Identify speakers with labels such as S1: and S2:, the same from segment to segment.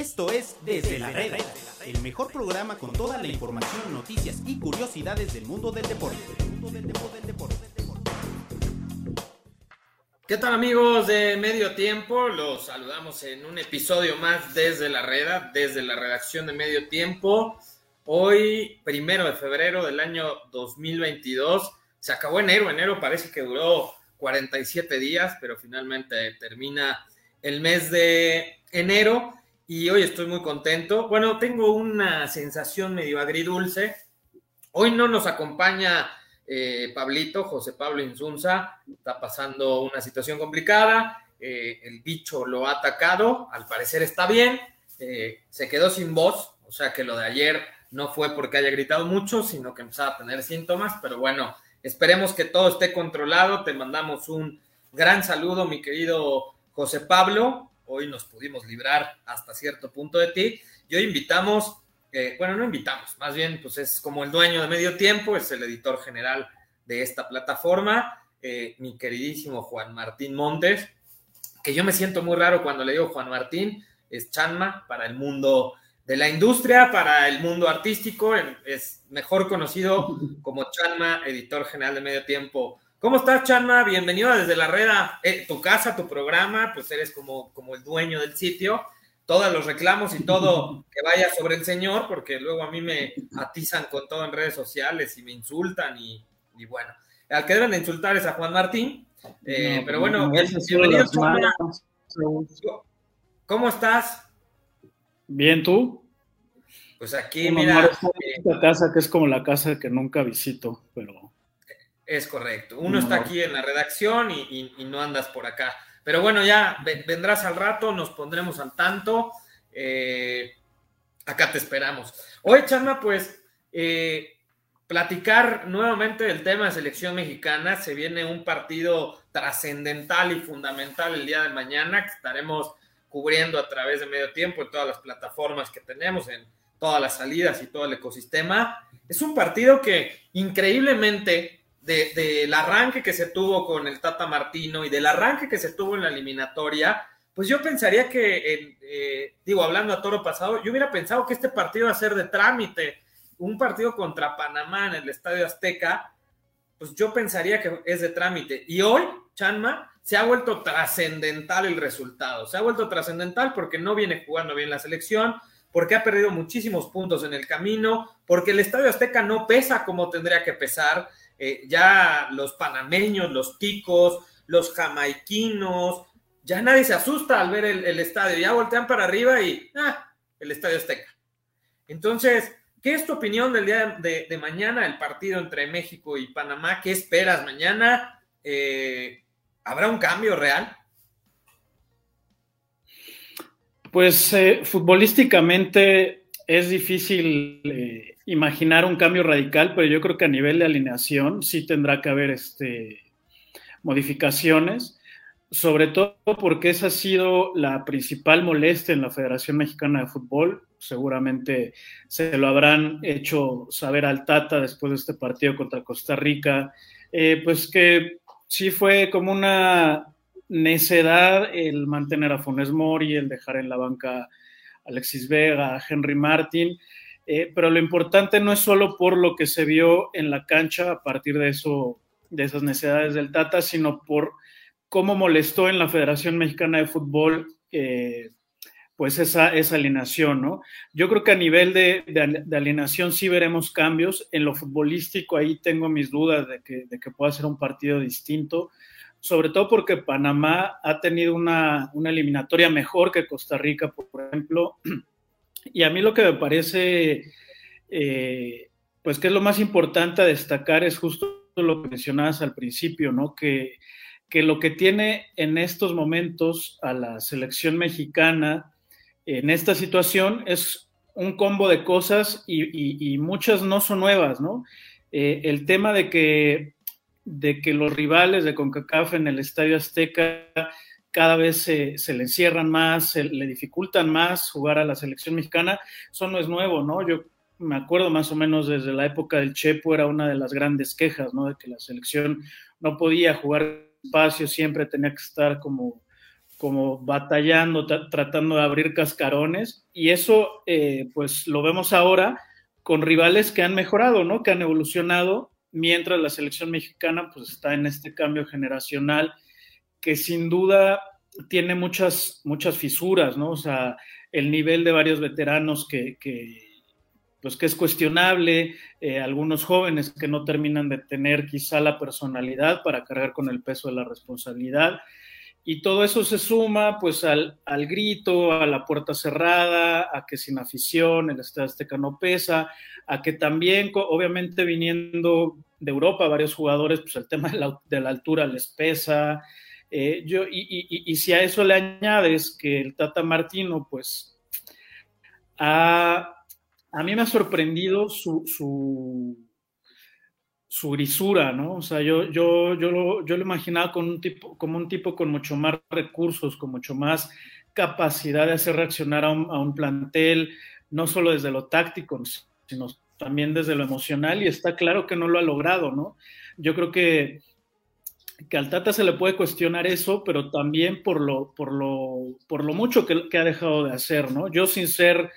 S1: Esto es Desde la Reda, el mejor programa con toda la información, noticias y curiosidades del mundo del deporte.
S2: ¿Qué tal amigos de Medio Tiempo? Los saludamos en un episodio más desde la Reda, desde la redacción de Medio Tiempo. Hoy, primero de febrero del año 2022, se acabó enero, enero parece que duró 47 días, pero finalmente termina el mes de enero y hoy estoy muy contento. Bueno, tengo una sensación medio agridulce. Hoy no nos acompaña eh, Pablito, José Pablo Insunza, está pasando una situación complicada, eh, el bicho lo ha atacado, al parecer está bien, eh, se quedó sin voz, o sea que lo de ayer no fue porque haya gritado mucho, sino que empezaba a tener síntomas, pero bueno, esperemos que todo esté controlado, te mandamos un gran saludo, mi querido José Pablo. Hoy nos pudimos librar hasta cierto punto de ti. Y hoy invitamos, eh, bueno, no invitamos, más bien, pues es como el dueño de medio tiempo, es el editor general de esta plataforma, eh, mi queridísimo Juan Martín Montes, que yo me siento muy raro cuando le digo Juan Martín, es Chanma para el mundo de la industria, para el mundo artístico, es mejor conocido como Chanma, editor general de medio tiempo ¿Cómo estás, Chanma? Bienvenido desde la Reda, eh, tu casa, tu programa, pues eres como, como el dueño del sitio. Todos los reclamos y todo que vaya sobre el señor, porque luego a mí me atizan con todo en redes sociales y me insultan y, bueno. Al que deben de insultar es a Juan Martín. Eh, pero bueno, bienvenido, Chanma. ¿Cómo estás?
S3: Bien, ¿tú?
S2: Pues aquí, mira.
S3: Esta eh, casa que es como la casa que nunca visito, pero
S2: es correcto. Uno está aquí en la redacción y, no andas por acá. Pero bueno, ya vendrás al rato, nos pondremos al tanto. Eh, acá te esperamos. Hoy, Chama, pues eh, platicar nuevamente del tema de selección mexicana. Se viene un partido trascendental y fundamental el día de mañana que estaremos cubriendo a través de medio tiempo en todas las plataformas que tenemos, en todas las salidas y todo el ecosistema. Es un partido que increíblemente del arranque que se tuvo con el Tata Martino y del arranque que se tuvo en la eliminatoria, pues yo pensaría que, eh, digo, hablando a toro pasado, yo hubiera pensado que este partido iba a ser de trámite, un partido contra Panamá en el Estadio Azteca, pues yo pensaría que es de trámite. Y hoy, Chanma, se ha vuelto trascendental el resultado, se ha vuelto trascendental porque no viene jugando bien la selección, porque ha perdido muchísimos puntos en el camino, porque el Estadio Azteca no pesa como tendría que pesar, eh, ya los panameños, los ticos, los jamaiquinos, ya nadie se asusta al ver el, estadio, ya voltean para arriba y, ah, el estadio Azteca. Entonces, ¿qué es tu opinión del día de, mañana, el partido entre México y Panamá? ¿Qué esperas mañana? Eh, ¿Habrá un cambio real?
S3: Pues eh, futbolísticamente es difícil imaginar un cambio radical, pero yo creo que a nivel de alineación sí tendrá que haber este, modificaciones, sobre todo porque esa ha sido la principal molestia en la Federación Mexicana de Fútbol. Seguramente se lo habrán hecho saber al Tata después de este partido contra Costa Rica, eh, pues que sí fue como una necedad el mantener a Funes Mori, el dejar en la banca a Alexis Vega, a Henry Martin. Eh, pero lo importante no es solo por lo que se vio en la cancha a partir de eso, de esas necesidades del Tata, sino por cómo molestó en la Federación Mexicana de Fútbol eh, pues esa, esa, alineación, ¿no? Yo creo que a nivel de, de, alineación sí veremos cambios. En lo futbolístico ahí tengo mis dudas de que, de que pueda ser un partido distinto, sobre todo porque Panamá ha tenido una, una eliminatoria mejor que Costa Rica, por ejemplo. Y a mí lo que me parece, eh, pues que es lo más importante a destacar es justo lo que mencionabas al principio, ¿no? Que, que lo que tiene en estos momentos a la selección mexicana en esta situación es un combo de cosas y, muchas no son nuevas, ¿no? Eh, el tema de que, de que los rivales de CONCACAF en el Estadio Azteca cada vez se, le encierran más, se le dificultan más jugar a la selección mexicana. Eso no es nuevo, ¿no? Yo me acuerdo más o menos desde la época del Chepo era una de las grandes quejas, ¿no? De que la selección no podía jugar espacio, siempre tenía que estar como, como batallando, tratando de abrir cascarones, y eso eh, pues lo vemos ahora con rivales que han mejorado, ¿no? Que han evolucionado, mientras la selección mexicana pues está en este cambio generacional que sin duda tiene muchas, muchas fisuras, ¿no? O sea, el nivel de varios veteranos que, pues que es cuestionable, eh, algunos jóvenes que no terminan de tener quizá la personalidad para cargar con el peso de la responsabilidad. Y todo eso se suma pues al, al, grito, a la puerta cerrada, a que sin afición el Estadio Azteca no pesa, a que también, obviamente viniendo de Europa, varios jugadores, pues el tema de la, de la altura les pesa. Eh, yo, y, y, y, si a eso le añades que el Tata Martino, pues, a, a mí me ha sorprendido su, su su grisura, ¿no? O sea, yo, yo, yo, lo, yo lo imaginaba con un tipo, como un tipo con mucho más recursos, con mucho más capacidad de hacer reaccionar a un, a un plantel, no solo desde lo táctico, sino también desde lo emocional, y está claro que no lo ha logrado, ¿no? Yo creo que, que al Tata se le puede cuestionar eso, pero también por lo, por lo, por lo mucho que, que ha dejado de hacer, ¿no? Yo sin ser...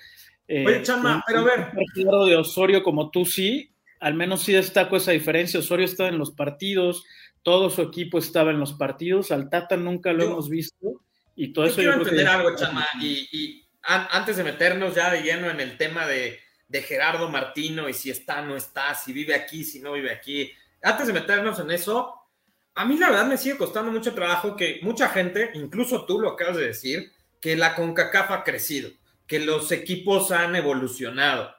S2: Eh, Oye, Chama, pero a ver.
S3: de Osorio como tú sí, al menos sí destaco esa diferencia. Osorio estaba en los partidos, todo su equipo estaba en los partidos, al Tata nunca lo hemos visto y todo
S2: yo
S3: eso
S2: quiero
S3: yo creo
S2: entender
S3: que...
S2: algo, Chama, y, y an, antes de meternos ya de lleno en el tema de, de Gerardo Martino y si está, no está, si vive aquí, si no vive aquí, antes de meternos en eso, a mí la verdad me sigue costando mucho trabajo que mucha gente, incluso tú lo acabas de decir, que la CONCACAF ha crecido, que los equipos han evolucionado.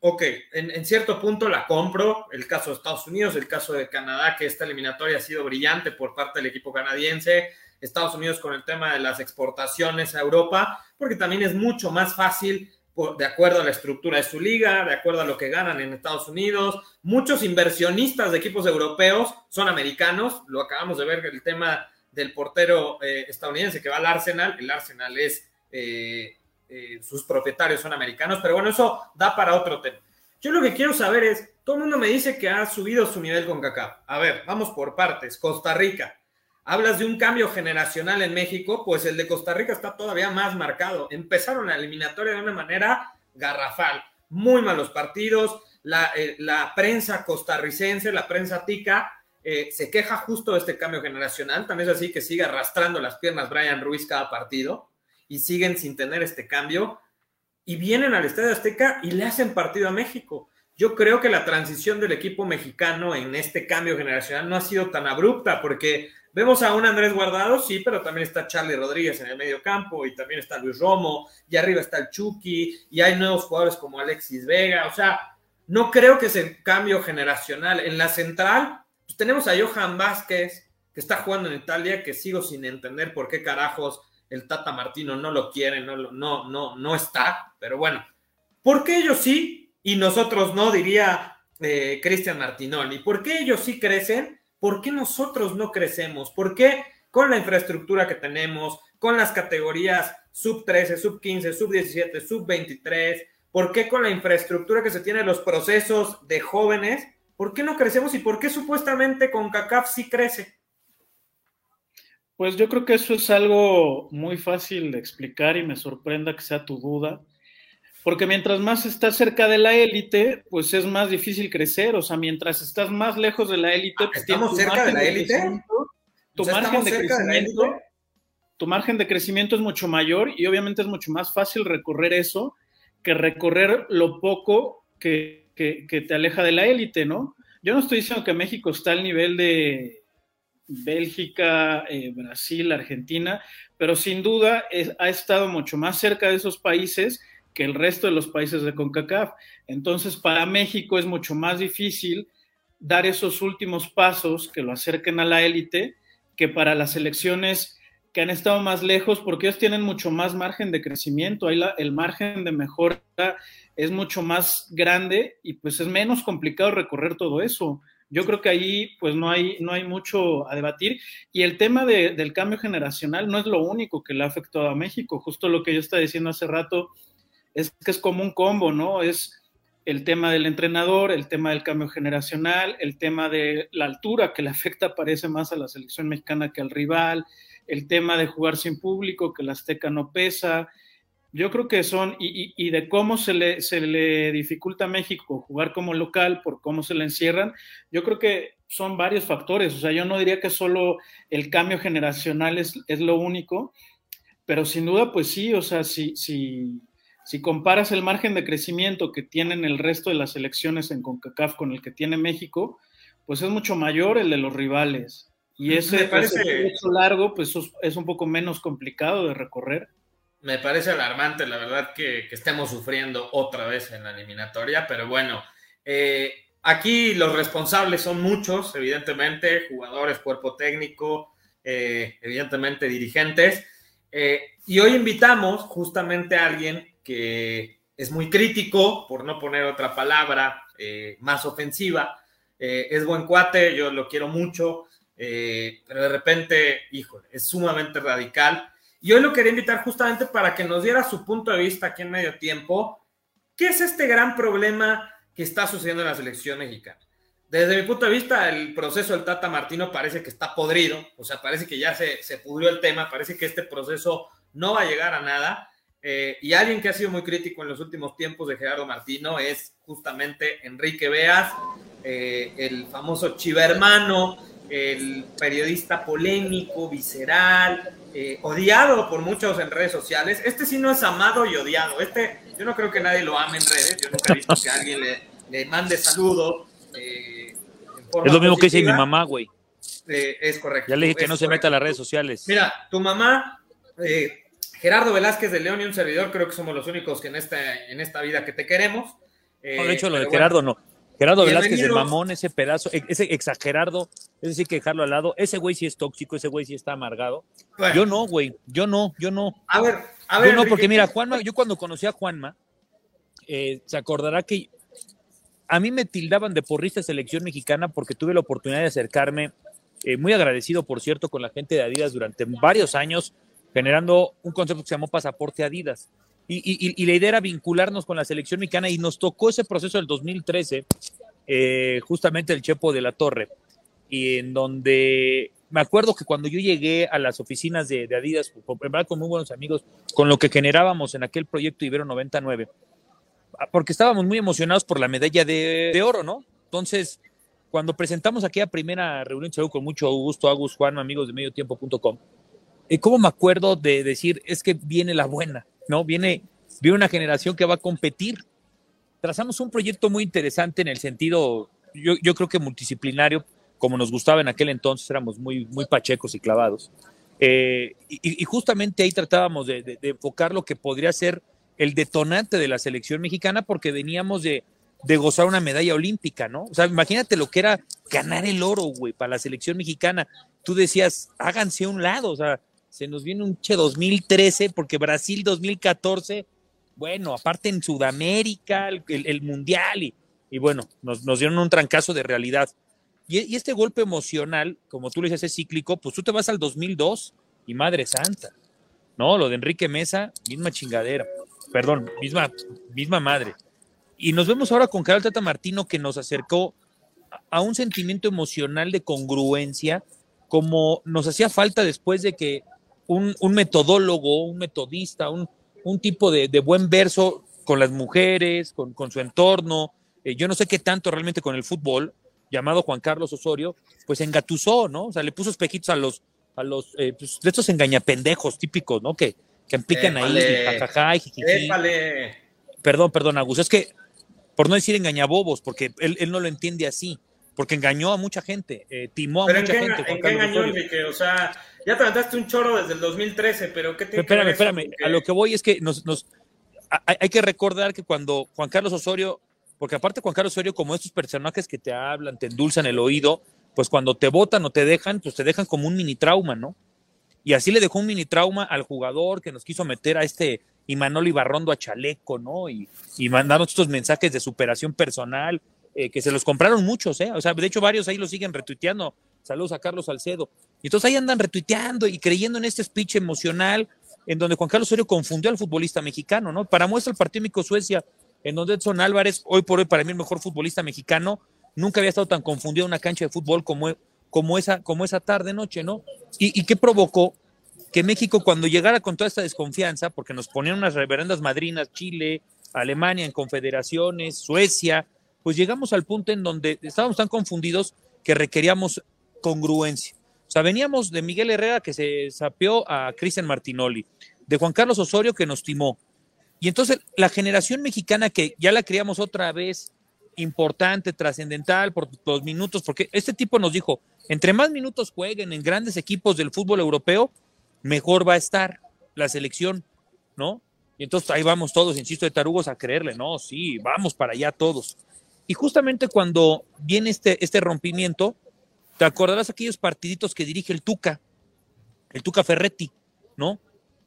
S2: Ok, en, en, cierto punto la compro, el caso de Estados Unidos, el caso de Canadá, que esta eliminatoria ha sido brillante por parte del equipo canadiense, Estados Unidos con el tema de las exportaciones a Europa, porque también es mucho más fácil, de acuerdo a la estructura de su liga, de acuerdo a lo que ganan en Estados Unidos. Muchos inversionistas de equipos europeos son americanos, lo acabamos de ver el tema del portero eh, estadounidense que va al Arsenal, el Arsenal es... Eh, eh, sus propietarios son americanos, pero bueno, eso da para otro tema. Yo lo que quiero saber es, todo el mundo me dice que ha subido su nivel con CACAF. A ver, vamos por partes. Costa Rica. Hablas de un cambio generacional en México, pues el de Costa Rica está todavía más marcado. Empezaron la eliminatoria de una manera garrafal. Muy malos partidos. La, eh, la prensa costarricense, la prensa tica, eh, se queja justo de este cambio generacional. También es así que sigue arrastrando las piernas Brian Ruiz cada partido y siguen sin tener este cambio y vienen al Estadio Azteca y le hacen partido a México. Yo creo que la transición del equipo mexicano en este cambio generacional no ha sido tan abrupta porque vemos a un Andrés Guardado, sí, pero también está Charlie Rodríguez en el medio campo y también está Luis Romo y arriba está el Chucky y hay nuevos jugadores como Alexis Vega, o sea, no creo que sea cambio generacional. En la central, pues tenemos a Johan Vázquez, que está jugando en Italia, que sigo sin entender por qué carajos el Tata Martino no lo quiere, no, no, no, no está, pero bueno, ¿por qué ellos sí y nosotros no? Diría eh, Cristian Martinoli, ¿por qué ellos sí crecen? ¿Por qué nosotros no crecemos? ¿Por qué con la infraestructura que tenemos, con las categorías sub 13, sub 15, sub 17, sub 23, ¿por qué con la infraestructura que se tiene los procesos de jóvenes, por qué no crecemos y por qué supuestamente con CACAF sí crece?
S3: Pues yo creo que eso es algo muy fácil de explicar y me sorprenda que sea tu duda, porque mientras más estás cerca de la élite, pues es más difícil crecer, o sea, mientras estás más lejos de la élite, pues
S2: ¿estamos cerca de la élite?
S3: Tu margen de crecimiento, tu margen de crecimiento es mucho mayor y obviamente es mucho más fácil recorrer eso que recorrer lo poco que, que, que te aleja de la élite, ¿no? Yo no estoy diciendo que México está al nivel de, Bélgica, eh, Brasil, Argentina, pero sin duda es, ha estado mucho más cerca de esos países que el resto de los países de CONCACAF. Entonces, para México es mucho más difícil dar esos últimos pasos que lo acerquen a la élite que para las selecciones que han estado más lejos, porque ellos tienen mucho más margen de crecimiento, el margen de mejora es mucho más grande y pues es menos complicado recorrer todo eso. Yo creo que ahí pues no hay, no hay mucho a debatir. Y el tema de, del cambio generacional no es lo único que le ha afectado a México. Justo lo que yo estaba diciendo hace rato es que es como un combo, ¿no? Es el tema del entrenador, el tema del cambio generacional, el tema de la altura que le afecta parece más a la selección mexicana que al rival, el tema de jugar sin público, que la Azteca no pesa. Yo creo que son, y, de cómo se le, se le dificulta a México jugar como local, por cómo se le encierran, yo creo que son varios factores. O sea, yo no diría que solo el cambio generacional es, es lo único, pero sin duda, pues sí, o sea, si, si, si comparas el margen de crecimiento que tienen el resto de las elecciones en CONCACAF con el que tiene México, pues es mucho mayor el de los rivales. Y ese, parece... largo, pues es un poco menos complicado de recorrer.
S2: Me parece alarmante, la verdad, que, estemos sufriendo otra vez en la eliminatoria, pero bueno, eh, aquí los responsables son muchos, evidentemente, jugadores, cuerpo técnico, eh, evidentemente dirigentes. Eh, y hoy invitamos justamente a alguien que es muy crítico, por no poner otra palabra más ofensiva, eh, es buen cuate, yo lo quiero mucho, eh, pero de repente, híjole, es sumamente radical. Y hoy lo quería invitar justamente para que nos diera su punto de vista aquí en medio tiempo. ¿Qué es este gran problema que está sucediendo en la selección mexicana? Desde mi punto de vista, el proceso del Tata Martino parece que está podrido, o sea, parece que ya se, se pudrió el tema, parece que este proceso no va a llegar a nada. Eh, y alguien que ha sido muy crítico en los últimos tiempos de Gerardo Martino es justamente Enrique Beas, eh, el famoso chivermano, el periodista polémico, visceral, eh, odiado por muchos en redes sociales. Este sí no es amado y odiado. Este, yo no creo que nadie lo ame en redes. Yo nunca he visto que alguien le, mande saludos.
S4: es lo mismo que dice mi mamá, güey.
S2: es correcto.
S4: Ya le dije que no se meta a las redes sociales.
S2: Mira, tu mamá Gerardo Velázquez de León y un servidor, creo que somos los únicos que en esta, en esta vida que te queremos.
S4: no, de hecho, lo de Gerardo no. Gerardo Velázquez de mamón, ese pedazo, e, ese exagerado, es decir, que dejarlo al lado. Ese güey sí es tóxico, ese güey sí está amargado. Yo no, güey, yo no, yo no.
S2: A ver, a ver.
S4: Yo no, porque mira, Juanma, yo cuando conocí a Juanma, eh, se acordará que a mí me tildaban de porrista selección mexicana porque tuve la oportunidad de acercarme, eh, muy agradecido, por cierto, con la gente de Adidas durante varios años generando un concepto que se llamó Pasaporte Adidas. Y, la idea era vincularnos con la selección mexicana y nos tocó ese proceso del 2013, eh, justamente el Chepo de la Torre, y en donde me acuerdo que cuando yo llegué a las oficinas de, Adidas, con muy buenos amigos, con lo que generábamos en aquel proyecto Ibero 99, ah, porque estábamos muy emocionados por la medalla de, oro, ¿no? Entonces, cuando presentamos aquella primera reunión, con mucho gusto, Agus Juan, amigos de mediotiempo.com, ¿cómo me acuerdo de decir, es que viene la buena, ¿no? Viene, viene una generación que va a competir. Trazamos un proyecto muy interesante en el sentido, yo, yo creo que multidisciplinario, como nos gustaba en aquel entonces, éramos muy, muy pachecos y clavados. Eh, y, justamente ahí tratábamos de, de, enfocar lo que podría ser el detonante de la selección mexicana, porque veníamos de, de gozar una medalla olímpica, ¿no? O sea, imagínate lo que era ganar el oro, güey, para la selección mexicana. Tú decías, háganse a un lado, o sea, se nos viene un Che 2013, porque Brasil 2014, bueno, aparte en Sudamérica, el, Mundial, y, y bueno, nos, nos, dieron un trancazo de realidad. Y, este golpe emocional, como tú le dices, es cíclico, pues tú te vas al 2002 y madre santa, ¿no? Lo de Enrique Mesa, misma chingadera, perdón, misma, misma madre. Y nos vemos ahora con Carlos Tata Martino que nos acercó a un sentimiento emocional de congruencia, como nos hacía falta después de que un, metodólogo, un metodista, un, tipo de, buen verso con las mujeres, con, su entorno, eh, yo no sé qué tanto realmente con el fútbol, llamado Juan Carlos Osorio, pues engatusó, ¿no? O sea, le puso espejitos a los, a los, eh, pues, de estos engañapendejos típicos, ¿no? Que, que empican ahí, jajaja, Perdón, perdón, Agus, es que, por no decir engañabobos, porque él, él no lo entiende así porque engañó a mucha gente, eh, timó a mucha gente.
S2: ¿En qué engañó, Enrique? O sea, ya te aventaste un choro desde el 2013, pero ¿qué te
S4: Espérame, espérame, a lo que voy es que nos, nos hay, que recordar que cuando Juan Carlos Osorio, porque aparte Juan Carlos Osorio, como estos personajes que te hablan, te endulzan el oído, pues cuando te votan o te dejan, pues te dejan como un mini trauma, ¿no? Y así le dejó un mini trauma al jugador que nos quiso meter a este Imanol Ibarrondo a chaleco, ¿no? Y, y mandarnos estos mensajes de superación personal eh, que se los compraron muchos, ¿eh? O sea, de hecho varios ahí lo siguen retuiteando. Saludos a Carlos Salcedo. Y entonces ahí andan retuiteando y creyendo en este speech emocional en donde Juan Carlos Osorio confundió al futbolista mexicano, ¿no? Para muestra el partido México-Suecia, en donde Edson Álvarez, hoy por hoy para mí el mejor futbolista mexicano, nunca había estado tan confundido en una cancha de fútbol como, como, esa, como esa tarde, noche, ¿no? ¿Y, qué provocó? que México cuando llegara con toda esta desconfianza, porque nos ponían unas reverendas madrinas, Chile, Alemania en confederaciones, Suecia, pues llegamos al punto en donde estábamos tan confundidos que requeríamos congruencia. O sea, veníamos de Miguel Herrera que se sapeó a Cristian Martinoli, de Juan Carlos Osorio que nos timó. Y entonces la generación mexicana que ya la creíamos otra vez importante, trascendental por los minutos, porque este tipo nos dijo, entre más minutos jueguen en grandes equipos del fútbol europeo, mejor va a estar la selección, ¿no? Y entonces ahí vamos todos, insisto, de tarugos a creerle, no, sí, vamos para allá todos. Y justamente cuando viene este, este rompimiento, te acordarás aquellos partiditos que dirige el Tuca, el Tuca Ferretti, ¿no?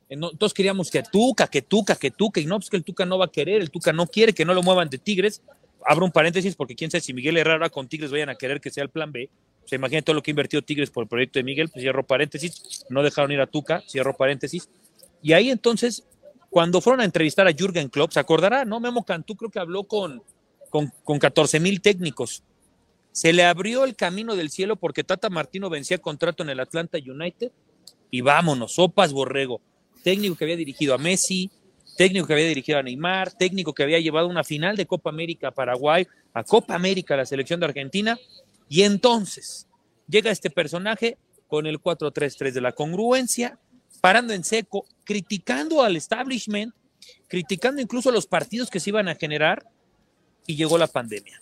S4: Entonces queríamos que Tuca, que Tuca, que Tuca, y no, pues que el Tuca no va a querer, el Tuca no quiere que no lo muevan de Tigres. Abro un paréntesis porque quién sabe si Miguel Herrera con Tigres vayan a querer que sea el plan B. Se imagina todo lo que ha invertido Tigres por el proyecto de Miguel, pues cierro paréntesis, no dejaron ir a Tuca, cierro paréntesis. Y ahí entonces, cuando fueron a entrevistar a Jürgen Klopp, se acordará, ¿no? Memo Cantú creo que habló con, con, con 14 mil técnicos. Se le abrió el camino del cielo porque Tata Martino vencía contrato en el Atlanta United y vámonos, sopas borrego. Técnico que había dirigido a Messi, técnico que había dirigido a Neymar, técnico que había llevado una final de Copa América a Paraguay, a Copa América a la selección de Argentina y entonces llega este personaje con el 4-3-3 de la congruencia, parando en seco, criticando al establishment, criticando incluso los partidos que se iban a generar, y llegó la pandemia.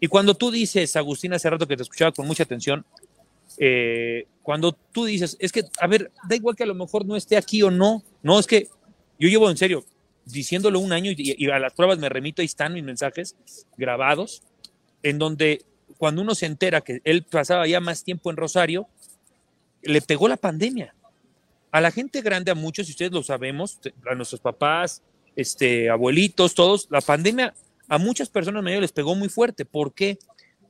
S4: Y cuando tú dices, Agustín, hace rato que te escuchaba con mucha atención, eh, cuando tú dices, es que, a ver, da igual que a lo mejor no esté aquí o no, no, es que yo llevo en serio diciéndolo un año y, y a las pruebas me remito, ahí están mis mensajes grabados, en donde cuando uno se entera que él pasaba ya más tiempo en Rosario, le pegó la pandemia. A la gente grande, a muchos, y ustedes lo sabemos, a nuestros papás, este, abuelitos, todos, la pandemia a muchas personas mayores les pegó muy fuerte. ¿Por qué?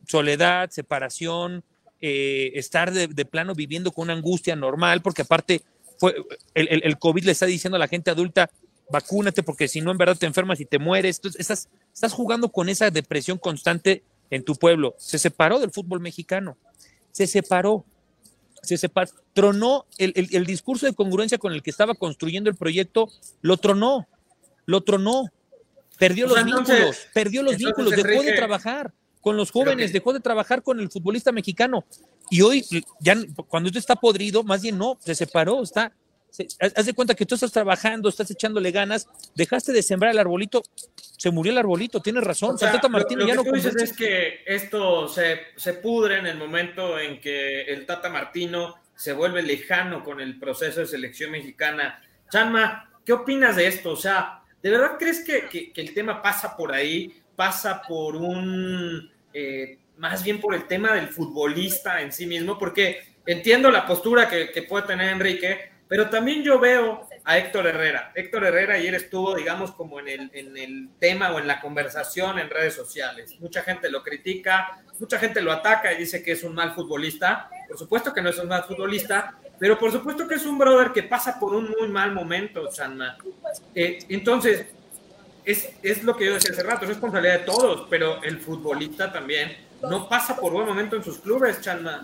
S4: Soledad, separación, eh, estar de, plano viviendo con una angustia normal, porque aparte fue, el, COVID le está diciendo a la gente adulta, vacúnate porque si no en verdad te enfermas y te mueres. Estás, jugando con esa depresión constante en tu pueblo. Se separó del fútbol mexicano, se separó, se separó, tronó el, discurso de congruencia con el que estaba construyendo el proyecto, lo tronó, lo tronó, perdió los entonces, vínculos, perdió los vínculos, dejó Enrique, de trabajar con los jóvenes, que... dejó de trabajar con el futbolista mexicano. Y hoy, ya cuando esto está podrido, más bien no, se separó, está se, haz de cuenta que tú estás trabajando, estás echándole ganas, dejaste de sembrar el arbolito, se murió el arbolito, tienes razón.
S2: O sea, Tata Martino lo, lo ya no tú dices es que esto se, se pudre en el momento en que el Tata Martino se vuelve lejano con el proceso de selección mexicana. Chanma, ¿qué opinas de esto? O sea, ¿de verdad crees que, el tema pasa por ahí? ¿Pasa por un, eh, más bien por el tema del futbolista en sí mismo? Porque entiendo la postura que puede tener Enrique, pero también yo veo a Héctor Herrera. Héctor Herrera ayer estuvo, digamos, como en el, en el tema o en la conversación en redes sociales. Mucha gente lo critica, mucha gente lo ataca y dice que es un mal futbolista. Por supuesto que no es un mal futbolista, pero por supuesto que es un brother que pasa por un muy mal momento, Chanma. Eh, entonces, es, es lo que yo decía hace rato, es responsabilidad de todos, pero el futbolista también no pasa por buen momento en sus clubes, Chanma.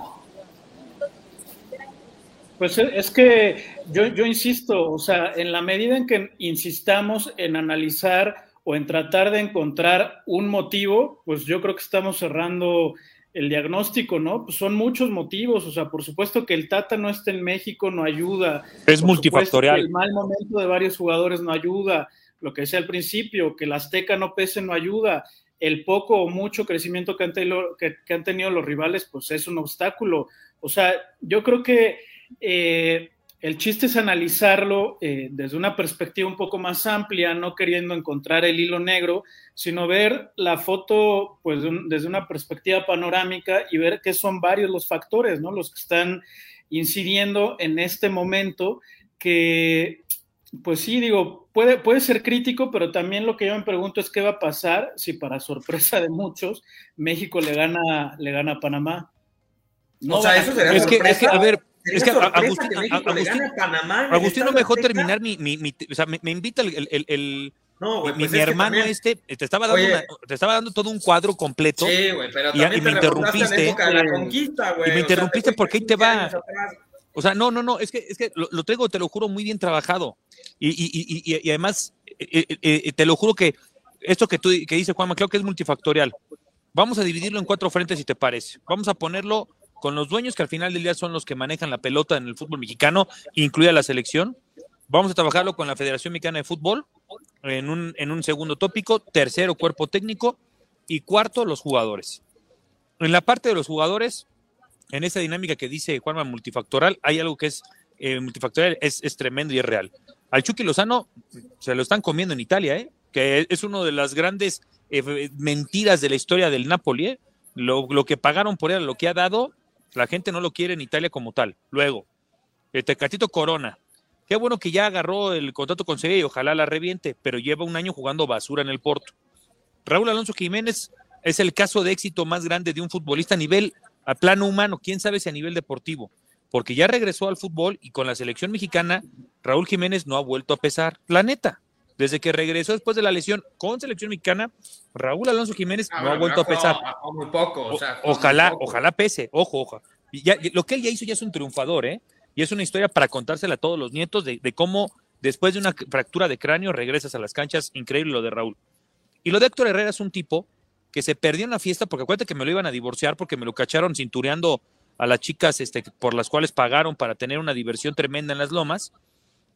S3: Pues es que yo, yo insisto, o sea, en la medida en que insistamos en analizar o en tratar de encontrar un motivo, pues yo creo que estamos cerrando el diagnóstico, ¿no? Pues son muchos motivos, o sea, por supuesto que el Tata no esté en México no ayuda.
S4: Es por multifactorial.
S3: el mal momento de varios jugadores no ayuda, lo que decía al principio, que el Azteca no pese no ayuda, el poco o mucho crecimiento que han, tenido, que, que han tenido los rivales, pues es un obstáculo. O sea, yo creo que eh, el chiste es analizarlo eh, desde una perspectiva un poco más amplia, no queriendo encontrar el hilo negro, sino ver la foto pues, un, desde una perspectiva panorámica y ver que son varios los factores, ¿no? Los que están incidiendo en este momento que, pues sí, digo, puede, puede ser crítico, pero también lo que yo me pregunto es qué va a pasar si para sorpresa de muchos México le gana, le gana a Panamá.
S4: No, o sea, eso sería es que, es que, a ver, es que Agustín, que Agustín, Panamá Agustín no me dejó terminar mi, mi, mi, o sea, me, me invita el, el, el
S2: no,
S4: güey, pues mi, mi hermano también, este te estaba, dando una, te estaba dando todo un cuadro completo.
S2: Sí, güey, pero
S4: y, y me interrumpiste.
S2: La conquista,
S4: y me o sea, porque ahí te va. O sea, no, no, no, es que, es que lo, traigo, te lo juro, muy bien trabajado. Y, y, y, y además, eh, eh, eh, te lo juro que esto que, tú, que dice Juanma, creo que es multifactorial. Vamos a dividirlo en cuatro frentes, si te parece. Vamos a ponerlo con los dueños que al final del día son los que manejan la pelota en el fútbol mexicano, incluida la selección. Vamos a trabajarlo con la Federación Mexicana de Fútbol en un, en un segundo tópico. Tercero, cuerpo técnico. Y cuarto, los jugadores. En la parte de los jugadores, en esa dinámica que dice Juanma multifactorial, hay algo que es eh, multifactorial, es, es, tremendo y es real. Al Chucky Lozano se lo están comiendo en Italia, ¿eh? que es una de las grandes eh, mentiras de la historia del Napoli. ¿eh? Lo, lo, que pagaron por él, lo que ha dado, la gente no lo quiere en Italia como tal. Luego, el Tecatito Corona. Qué bueno que ya agarró el contrato con Sevilla y ojalá la reviente, pero lleva un año jugando basura en el Porto. Raúl Alonso Jiménez es el caso de éxito más grande de un futbolista a nivel, a plano humano, quién sabe si a nivel deportivo, porque ya regresó al fútbol y con la selección mexicana, Raúl Jiménez no ha vuelto a pesar. La neta, desde que regresó después de la lesión con selección mexicana, Raúl Alonso Jiménez ah, no ha vuelto a pesar.
S2: Muy poco,
S4: ojalá, ojalá pese, ojo, ojo. Ya, lo que él ya hizo ya es un triunfador, ¿eh? Y es una historia para contársela a todos los nietos de, de cómo después de una fractura de cráneo regresas a las canchas. Increíble lo de Raúl. Y lo de Héctor Herrera es un tipo que se perdió en la fiesta, porque acuérdate que me lo iban a divorciar porque me lo cacharon cintureando a las chicas este, por las cuales pagaron para tener una diversión tremenda en las lomas.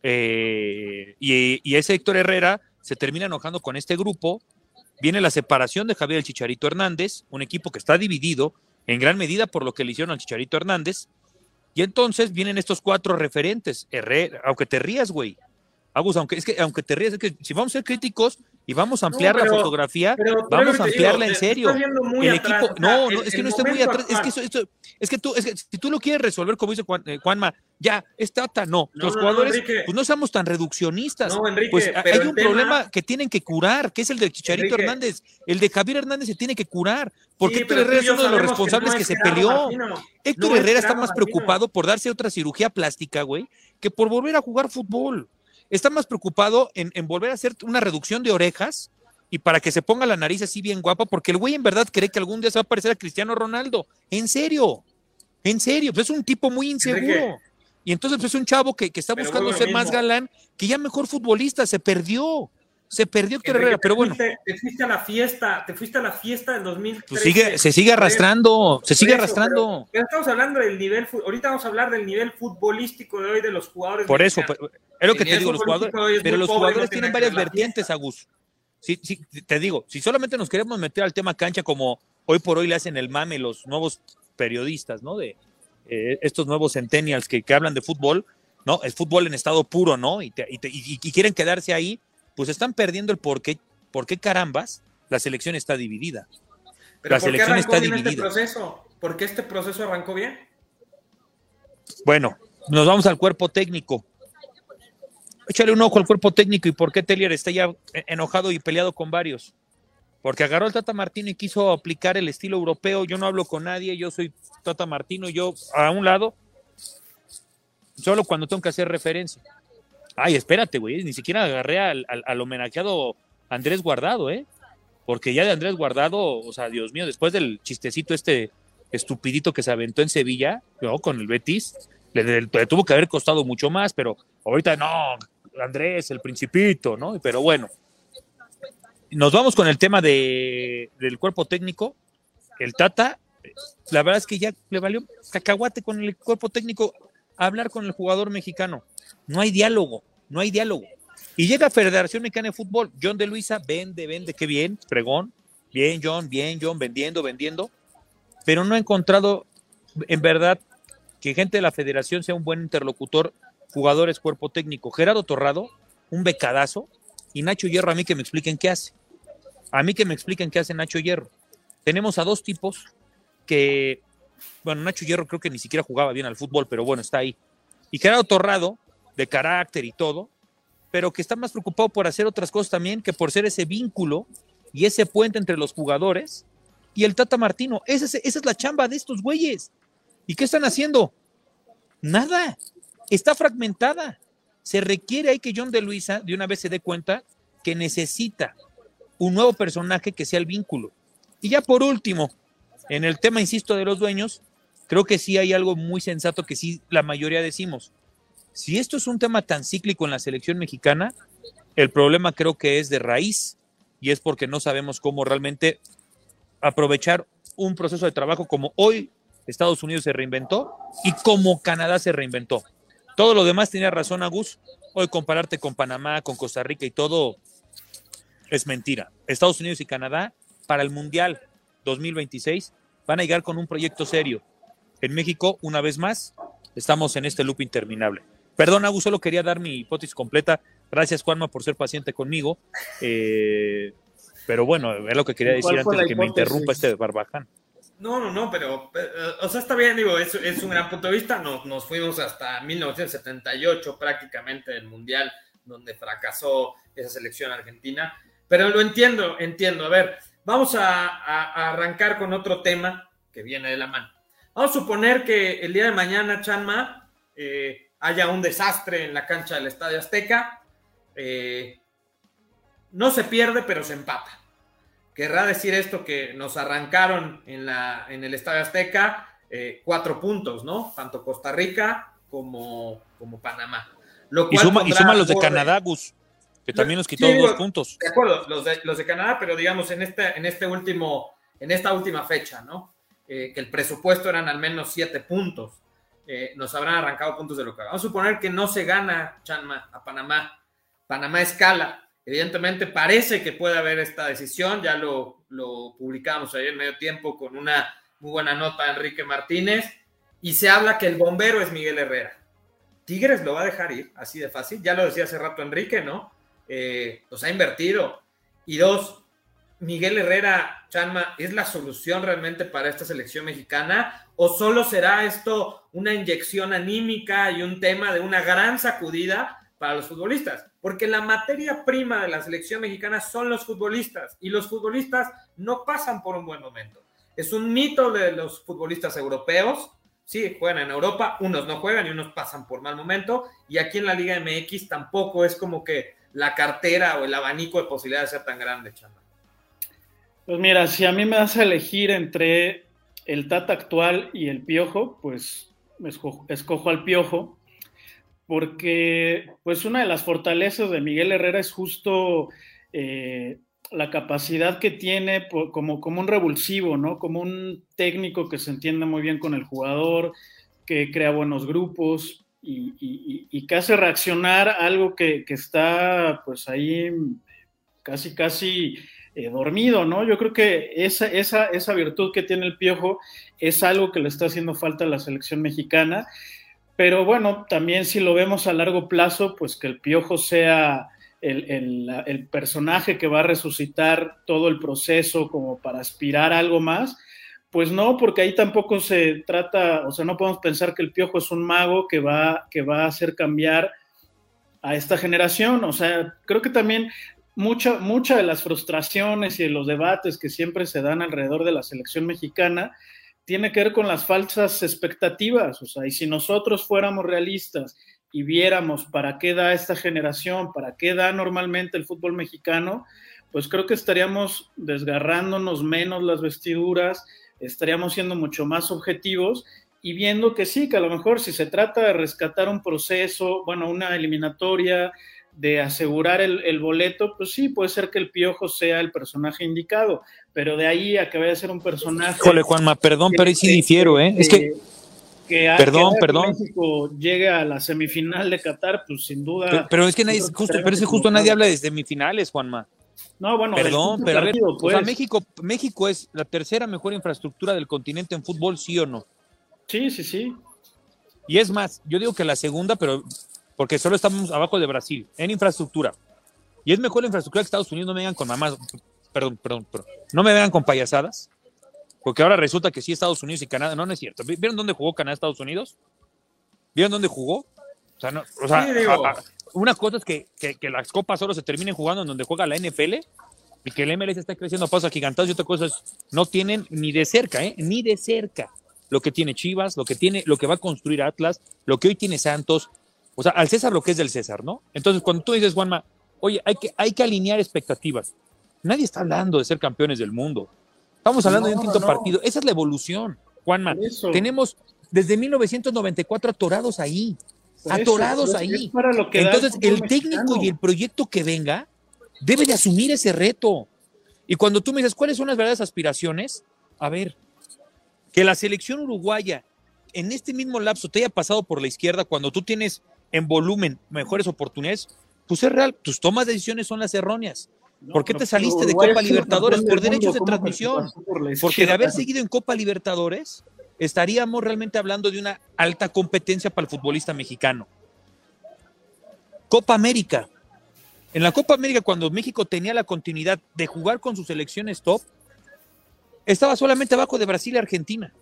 S4: Eh, y, ese Héctor Herrera se termina enojando con este grupo. Viene la separación de Javier el Chicharito Hernández, un equipo que está dividido en gran medida por lo que le hicieron al Chicharito Hernández. Y entonces vienen estos cuatro referentes. Aunque te rías, güey. Agus, aunque es que aunque te rías, es que si vamos a ser críticos, y vamos a ampliar la fotografía, vamos a ampliarla en serio. El equipo, no, no, es que no esté muy atrás, es que eso, esto, es que tú, es que si tú lo quieres resolver como dice Juan, eh, Juanma, ya, es Tata, no, los jugadores, pues no seamos tan reduccionistas, pues hay un problema que tienen que curar, que es el de Chicharito Hernández, el de Javier Hernández se tiene que curar, porque Héctor Herrera es uno de los responsables que, se peleó. Héctor Herrera está más preocupado por darse otra cirugía plástica, güey, que por volver a jugar fútbol está más preocupado en, volver a hacer una reducción de orejas y para que se ponga la nariz así bien guapa, porque el güey en verdad cree que algún día se va a parecer a Cristiano Ronaldo. En serio, en serio, pues es un tipo muy inseguro. Y entonces pues, es un chavo que, está buscando ser más galán, que ya mejor futbolista, se perdió. Se perdió Herrera, pero bueno.
S2: Te, fuiste a la fiesta, te fuiste a la fiesta del 2013.
S4: Pues sigue, se sigue arrastrando, se sigue arrastrando.
S2: Pero, estamos hablando del nivel, ahorita vamos a hablar del nivel futbolístico de hoy de los jugadores.
S4: Por eso, es lo que te digo, los jugadores, pero los jugadores tienen varias vertientes, Agus. Sí, sí, te digo, si solamente nos queremos meter al tema cancha como hoy por hoy le hacen el mame los nuevos periodistas, ¿no? De eh, estos nuevos centennials que, hablan de fútbol, ¿no? El fútbol en estado puro, ¿no? Y, y, quieren quedarse ahí, pues están perdiendo el por qué, por qué carambas la selección está dividida.
S2: la selección está este dividida. Este proceso? ¿Por qué este proceso arrancó bien?
S4: Bueno, nos vamos al cuerpo técnico échale un ojo al cuerpo técnico y por qué Tellier está ya enojado y peleado con varios. Porque agarró el Tata Martino y quiso aplicar el estilo europeo. Yo no hablo con nadie, yo soy Tata Martino, yo a un lado, solo cuando tengo que hacer referencia. Ay, espérate, güey, ni siquiera agarré al, homenajeado Andrés Guardado, ¿eh? Porque ya de Andrés Guardado, o sea, Dios mío, después del chistecito este estupidito que se aventó en Sevilla, ¿no? Con el Betis, le, tuvo que haber costado mucho más, pero ahorita no, Andrés, el principito, ¿no? Pero bueno, nos vamos con el tema de, del cuerpo técnico. El Tata, la verdad es que ya le valió cacahuate con el cuerpo técnico hablar con el jugador mexicano. No hay diálogo, no hay diálogo. Y llega Federación Mexicana de Fútbol, John de Luisa, vende, vende, qué bien, pregón, bien John, bien John, vendiendo, vendiendo, pero no ha encontrado en verdad que gente de la federación sea un buen interlocutor, jugadores, cuerpo técnico. Gerardo Torrado, un becadazo, y Nacho Hierro a mí que me expliquen qué hace. A mí que me expliquen qué hace Nacho Hierro. Tenemos a dos tipos que, bueno, Nacho Hierro creo que ni siquiera jugaba bien al fútbol, pero bueno, está ahí. Y Gerardo Torrado, de carácter y todo, pero que está más preocupado por hacer otras cosas también que por ser ese vínculo y ese puente entre los jugadores y el Tata Martino. Esa es, esa es la chamba de estos güeyes. ¿Y qué están haciendo? Nada. Está fragmentada. Se requiere ahí que John de Luisa de una vez se dé cuenta que necesita un nuevo personaje que sea el vínculo. Y ya por último, en el tema, insisto, de los dueños, creo que sí hay algo muy sensato que sí la mayoría decimos. Si esto es un tema tan cíclico en la selección mexicana, el problema creo que es de raíz y es porque no sabemos cómo realmente aprovechar un proceso de trabajo como hoy Estados Unidos se reinventó y como Canadá se reinventó. Todo lo demás tenía razón Agus. Hoy compararte con Panamá, con Costa Rica y todo es mentira. Estados Unidos y Canadá para el Mundial 2026 van a llegar con un proyecto serio. En México, una vez más, estamos en este loop interminable. Perdón, Agus, solo quería dar mi hipótesis completa. Gracias, Juanma, por ser paciente conmigo. Eh, pero bueno, es lo que quería decir antes de que me interrumpa este barbaján.
S2: No, no, no, pero, eh, o sea, está bien, digo, es, es un gran punto de vista. Nos, nos fuimos hasta 1978 prácticamente del Mundial, donde fracasó esa selección argentina. Pero lo entiendo, entiendo. A ver, vamos a, a, arrancar con otro tema que viene de la mano. Vamos a suponer que el día de mañana, Chanma, eh, haya un desastre en la cancha del Estadio Azteca. Eh, no se pierde, pero se empata. Querrá decir esto que nos arrancaron en, la, en el Estadio Azteca eh, cuatro puntos, ¿no? Tanto Costa Rica como, como Panamá.
S4: Lo y, suma, y suma los de Canadá, Gus, que también nos quitó dos puntos.
S2: De acuerdo, los de, los de Canadá, pero digamos en este, en este último, en esta última fecha, ¿no? Eh, que el presupuesto eran al menos siete puntos. Eh, nos habrán arrancado puntos de local. Vamos a suponer que no se gana Chanma a Panamá. Panamá escala. Evidentemente parece que puede haber esta decisión, ya lo, lo publicamos ayer en medio tiempo con una muy buena nota de Enrique Martínez, y se habla que el bombero es Miguel Herrera. Tigres lo va a dejar ir, así de fácil, ya lo decía hace rato Enrique, ¿no? Eh, los ha invertido. Y dos, Miguel Herrera, Chanma, ¿es la solución realmente para esta selección mexicana? ¿O solo será esto una inyección anímica y un tema de una gran sacudida para los futbolistas, porque la materia prima de la selección mexicana son los futbolistas y los futbolistas no pasan por un buen momento. Es un mito de los futbolistas europeos, sí, juegan en Europa, unos no juegan y unos pasan por mal momento, y aquí en la Liga MX tampoco es como que la cartera o el abanico de posibilidades sea tan grande, Chama.
S3: Pues mira, si a mí me das a elegir entre el Tata actual y el Piojo, pues escojo, escojo al Piojo, porque pues una de las fortalezas de Miguel Herrera es justo eh, la capacidad que tiene como, como un revulsivo, ¿no? Como un técnico que se entiende muy bien con el jugador, que crea buenos grupos y, que hace reaccionar algo que, está pues ahí casi, casi eh, dormido, ¿no? Yo creo que esa, esa, esa virtud que tiene el Piojo es algo que le está haciendo falta a la selección mexicana pero bueno, también si lo vemos a largo plazo, pues que el Piojo sea el, personaje que va a resucitar todo el proceso como para aspirar a algo más, pues no, porque ahí tampoco se trata, o sea, no podemos pensar que el Piojo es un mago que va, que va a hacer cambiar a esta generación. O sea, creo que también mucha, mucha de las frustraciones y de los debates que siempre se dan alrededor de la selección mexicana, tiene que ver con las falsas expectativas. O sea, y si nosotros fuéramos realistas y viéramos para qué da esta generación, para qué da normalmente el fútbol mexicano, pues creo que estaríamos desgarrándonos menos las vestiduras, estaríamos siendo mucho más objetivos y viendo que sí, que a lo mejor si se trata de rescatar un proceso, bueno, una eliminatoria, de asegurar el, boleto, pues sí, puede ser que el Piojo sea el personaje indicado, pero de ahí a que vaya a ser un personaje...
S4: Híjole, Juanma, perdón, pero ahí sí difiero, ¿eh? Es que...
S3: que perdón, perdón. México llegue a la semifinal de Qatar, pues sin duda...
S4: Pero, es que nadie, justo, pero es que justo nadie habla de semifinales, Juanma.
S3: No, bueno,
S4: perdón, pero a ver, o sea, pues. México, México es la tercera mejor infraestructura del continente en fútbol, ¿sí o no?
S3: Sí, sí, sí.
S4: Y es más, yo digo que la segunda, pero porque solo estamos abajo de Brasil en infraestructura. Y es mejor la infraestructura que Estados Unidos, no me vengan con mamás, perdón, perdón, perdón, no me vengan con payasadas, porque ahora resulta que sí Estados Unidos y Canadá, no, no es cierto. ¿Vieron dónde jugó Canadá Estados Unidos? ¿Vieron dónde jugó? O sea, no, o sea una cosa es que, que, las copas solo se terminen jugando en donde juega la NFL y que el MLS está creciendo a pasos agigantados y otra cosa es, no tienen ni de cerca, ¿eh? Ni de cerca lo que tiene Chivas, lo que tiene, lo que va a construir Atlas, lo que hoy tiene Santos, o sea, al César lo que es del César, ¿no? Entonces, cuando tú dices, Juanma, oye, hay que, hay que alinear expectativas. Nadie está hablando de ser campeones del mundo. Estamos hablando de un quinto partido. Esa es la evolución. Juanma. Tenemos desde 1994 atorados ahí. Atorados ahí. Entonces, el técnico y el proyecto que venga debe de asumir ese reto. Y cuando tú me dices, ¿cuáles son las verdaderas aspiraciones? A ver, que la selección uruguaya en este mismo lapso te haya pasado por la izquierda cuando tú tienes en volumen mejores oportunidades, pues es real, tus tomas de decisiones son las erróneas. ¿Por qué te saliste de Copa Libertadores? Por derechos de transmisión. Porque de haber seguido en Copa Libertadores, estaríamos realmente hablando de una alta competencia para el futbolista mexicano. Copa América. En la Copa América, cuando México tenía la continuidad de jugar con sus selecciones top, estaba solamente abajo de Brasil y Argentina.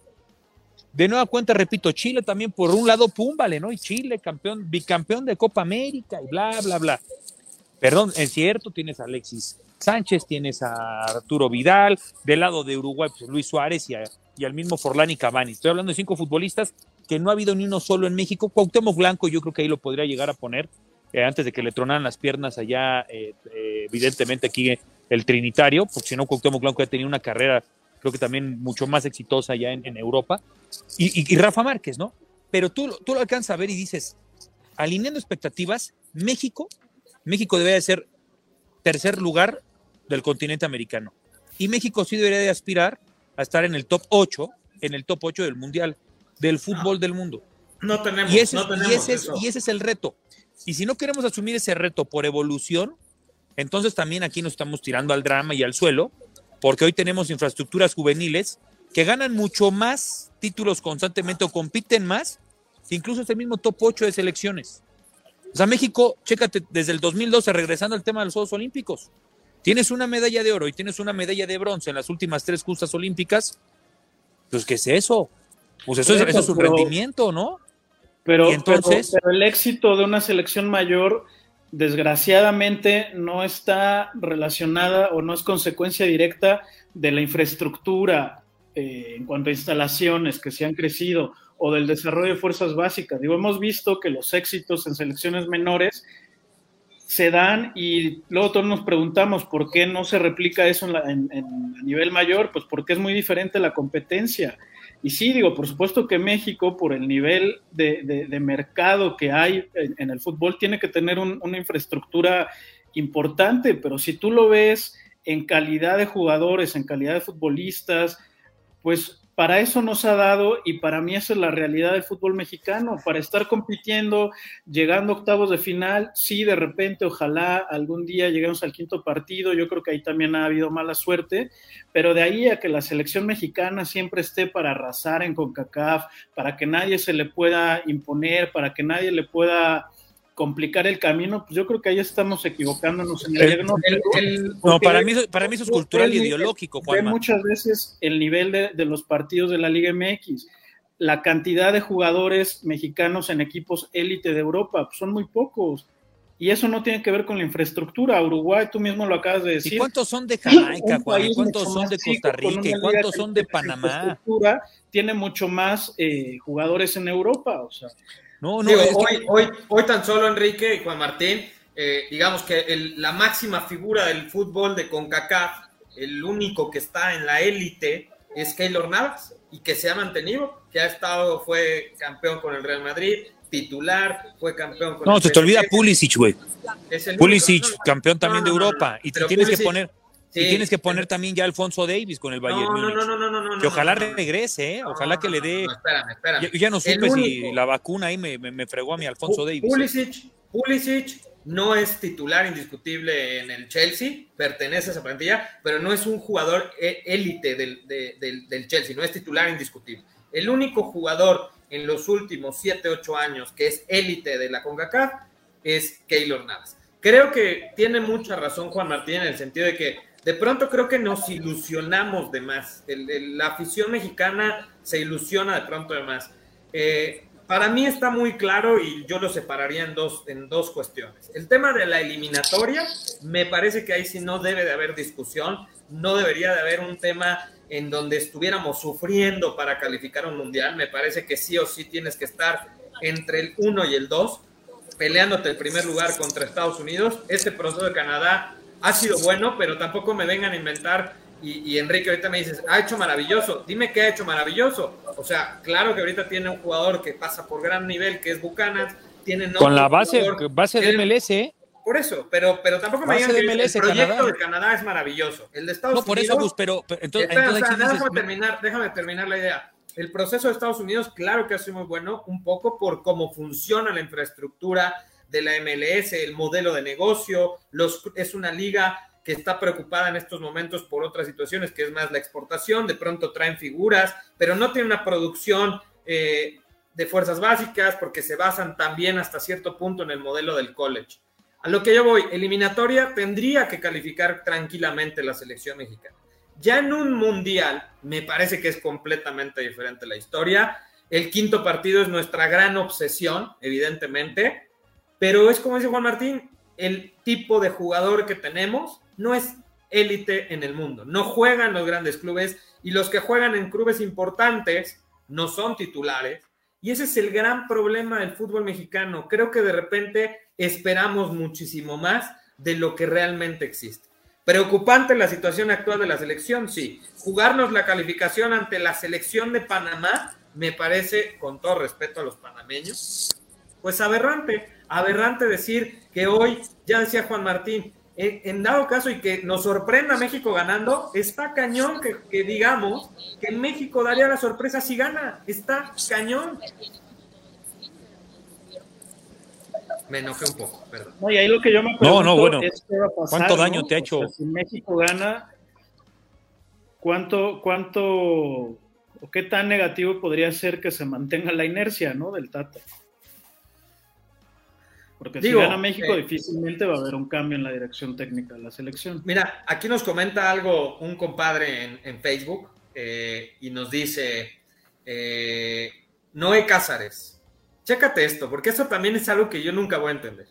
S4: De nueva cuenta, repito, Chile también por un lado, pum, vale, ¿no? Y Chile, campeón, bicampeón de Copa América y bla, bla, bla. Perdón, es cierto, tienes a Alexis Sánchez, tienes a Arturo Vidal, del lado de Uruguay, pues Luis Suárez y, al mismo Forlán y Cavani. Estoy hablando de cinco futbolistas que no ha habido ni uno solo en México. Cuauhtémoc Blanco, yo creo que ahí lo podría llegar a poner eh, antes de que le tronaran las piernas allá, eh, eh, evidentemente aquí el Trinitario, porque si no, Cuauhtémoc Blanco ya tenía una carrera creo que también mucho más exitosa ya en, Europa, y, Rafa Márquez, ¿no? Pero tú, tú lo alcanzas a ver y dices, alineando expectativas, México, México debe de ser tercer lugar del continente americano. Y México sí debería de aspirar a estar en el top 8, en el top 8 del mundial, del fútbol del mundo.
S2: No tenemos,
S4: y ese,
S2: no tenemos
S4: y ese, Es, y ese es el reto. Y si no queremos asumir ese reto por evolución, entonces también aquí nos estamos tirando al drama y al suelo, porque hoy tenemos infraestructuras juveniles que ganan mucho más títulos constantemente o compiten más incluso este mismo top 8 de selecciones. O sea, México, chécate, desde el 2012, regresando al tema de los Juegos Olímpicos, tienes una medalla de oro y tienes una medalla de bronce en las últimas tres justas olímpicas, pues ¿qué es eso? Pues eso, es, eso es un rendimiento, ¿no?
S3: Pero, entonces, pero el éxito de una selección mayor desgraciadamente no está relacionada o no es consecuencia directa de la infraestructura eh, en cuanto a instalaciones que se han crecido o del desarrollo de fuerzas básicas. Digo, hemos visto que los éxitos en selecciones menores se dan y luego todos nos preguntamos por qué no se replica eso en, a nivel mayor, pues porque es muy diferente la competencia. Y sí, digo, por supuesto que México, por el nivel de, mercado que hay en, el fútbol, tiene que tener una infraestructura importante, pero si tú lo ves en calidad de jugadores, en calidad de futbolistas, pues para eso nos ha dado y para mí esa es la realidad del fútbol mexicano, para estar compitiendo, llegando octavos de final, sí, de repente, ojalá algún día lleguemos al quinto partido, yo creo que ahí también ha habido mala suerte, pero de ahí a que la selección mexicana siempre esté para arrasar en CONCACAF, para que nadie se le pueda imponer, para que nadie le pueda complicar el camino, pues yo creo que ahí estamos equivocándonos en el,
S4: No, para mí, para mí eso es cultural y ideológico,
S3: muchas veces el nivel de, de, los partidos de la Liga MX, la cantidad de jugadores mexicanos en equipos élite de Europa, pues son muy pocos. Y eso no tiene que ver con la infraestructura. Uruguay, tú mismo lo acabas de decir.
S4: ¿Y cuántos son de Jamaica, Juan? ¿Y cuántos son de Costa Rica? ¿Y cuántos son de Panamá?
S3: Tiene mucho más eh, jugadores en Europa, o sea.
S2: No, no, hoy, hoy, hoy tan solo Enrique y Juan Martín, eh, digamos que la máxima figura del fútbol de CONCACAF, el único que está en la élite es Keylor Navas y que se ha mantenido, que ha estado, fue campeón con el Real Madrid, titular, fue campeón con
S4: No, se te olvida Pulisic, güey. Pulisic, campeón también de Europa. Y te tienes que poner y tienes que poner también ya Alfonso Davis con el Bayern
S2: no, no, no, no, no,
S4: Que ojalá regrese, ¿eh? Ojalá que le dé. espérame, espérame. Yo, ya no supe si la vacuna ahí me, me, fregó a mi Alfonso Davis.
S2: ¿eh? Pulisic, no es titular indiscutible en el Chelsea, pertenece a esa plantilla, pero no es un jugador e, élite del, del, del Chelsea, no es titular indiscutible. El único jugador en los últimos 7, 8 años que es élite de la CONCACAF es Keylor Navas. Creo que tiene mucha razón Juan Martín en el sentido de que de pronto creo que nos ilusionamos de más. la afición mexicana se ilusiona de pronto de más. Eh, para mí está muy claro y yo lo separaría en dos, en dos cuestiones. El tema de la eliminatoria, me parece que ahí sí no debe de haber discusión, no debería de haber un tema en donde estuviéramos sufriendo para calificar un mundial. Me parece que sí o sí tienes que estar entre el 1 y el 2, peleándote el primer lugar contra Estados Unidos. Este proceso de Canadá ha sido bueno, pero tampoco me vengan a inventar y, Enrique ahorita me dices, ha hecho maravilloso. Dime qué ha hecho maravilloso. O sea, claro que ahorita tiene un jugador que pasa por gran nivel, que es Bucanas. Tiene
S4: Con la base, base de MLS, ¿eh?
S2: Por eso, pero, pero tampoco me digan que el proyecto de Canadá es maravilloso. El de Estados
S4: no, por
S2: Unidos.
S4: eso, pero, entonces,
S2: déjame, terminar, déjame terminar la idea. El proceso de Estados Unidos, claro que ha sido muy bueno, un poco por cómo funciona la infraestructura de la MLS, el modelo de negocio, los, es una liga que está preocupada en estos momentos por otras situaciones, que es más la exportación, de pronto traen figuras, pero no tiene una producción eh, de fuerzas básicas porque se basan también hasta cierto punto en el modelo del college. A lo que yo voy, eliminatoria tendría que calificar tranquilamente la selección mexicana. Ya en un mundial, me parece que es completamente diferente la historia. El quinto partido es nuestra gran obsesión, evidentemente, pero es como dice Juan Martín, el tipo de jugador que tenemos no es élite en el mundo. No juegan los grandes clubes y los que juegan en clubes importantes no son titulares. Y ese es el gran problema del fútbol mexicano. Creo que de repente esperamos muchísimo más de lo que realmente existe. Preocupante la situación actual de la selección, sí. Jugarnos la calificación ante la selección de Panamá me parece, con todo respeto a los panameños, pues aberrante. Aberrante decir que hoy, ya decía Juan Martín, en dado caso y que nos sorprenda México ganando, está cañón que, que digamos que México daría la sorpresa si gana. Está cañón. me enojé un poco, perdón.
S3: No, y ahí lo que yo me
S4: pregunto no, no, bueno. es qué va a pasar, ¿Cuánto daño te ha hecho?
S3: si México gana, ¿cuánto, cuánto o qué tan negativo podría ser que se mantenga la inercia, ¿no? Del Tata. Porque si gana México, eh, difícilmente va a haber un cambio en la dirección técnica de la selección.
S2: Mira, aquí nos comenta algo un compadre en, Facebook eh, y nos dice eh, Noé Cázares. Chécate esto, porque eso también es algo que yo nunca voy a entender.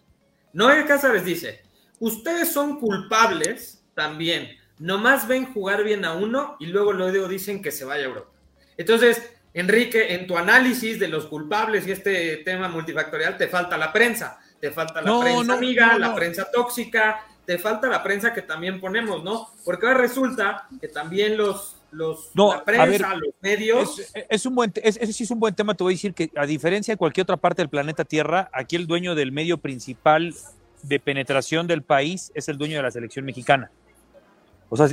S2: Noé Cázares dice, ustedes son culpables también, nomás ven jugar bien a uno y luego luego dicen que se vaya a Europa. Entonces, Enrique, en tu análisis de los culpables y este tema multifactorial, te falta la prensa, te falta la prensa amiga, la prensa tóxica, te falta la prensa que también ponemos, ¿no? Porque ahora resulta que también los los,
S4: no, la prensa, los medios. Es, un buen, ese sí es un buen tema. Te voy a decir que, a diferencia de cualquier otra parte del planeta Tierra, aquí el dueño del medio principal de penetración del país es el dueño de la selección mexicana. O sea,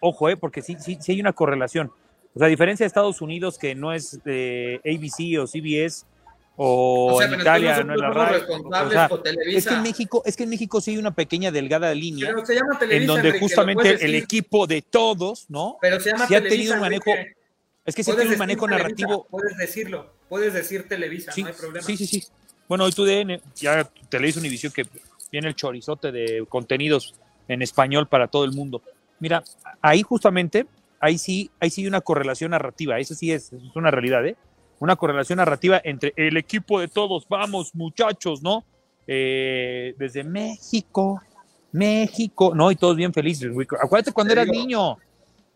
S4: ojo, eh, porque sí, sí, sí hay una correlación. O sea, a diferencia de Estados Unidos, que no es de ABC o CBS, o, en Italia no, es la radio. es que en México, es que en México sí hay una pequeña delgada línea en donde justamente el equipo de todos, ¿no?
S2: Pero se llama sí
S4: ha tenido un manejo. Es que se tiene un manejo narrativo.
S2: Puedes decirlo, puedes decir Televisa, no hay problema.
S4: Sí, sí, sí. Bueno, hoy tu DN, ya Televisa Univisión que viene el chorizote de contenidos en español para todo el mundo. Mira, ahí justamente, ahí sí, ahí sí hay una correlación narrativa, eso sí es, es una realidad, ¿eh? Una correlación narrativa entre el equipo de todos, vamos muchachos, ¿no? Eh, desde México, México, ¿no? Y todos bien felices. Acuérdate cuando eras niño,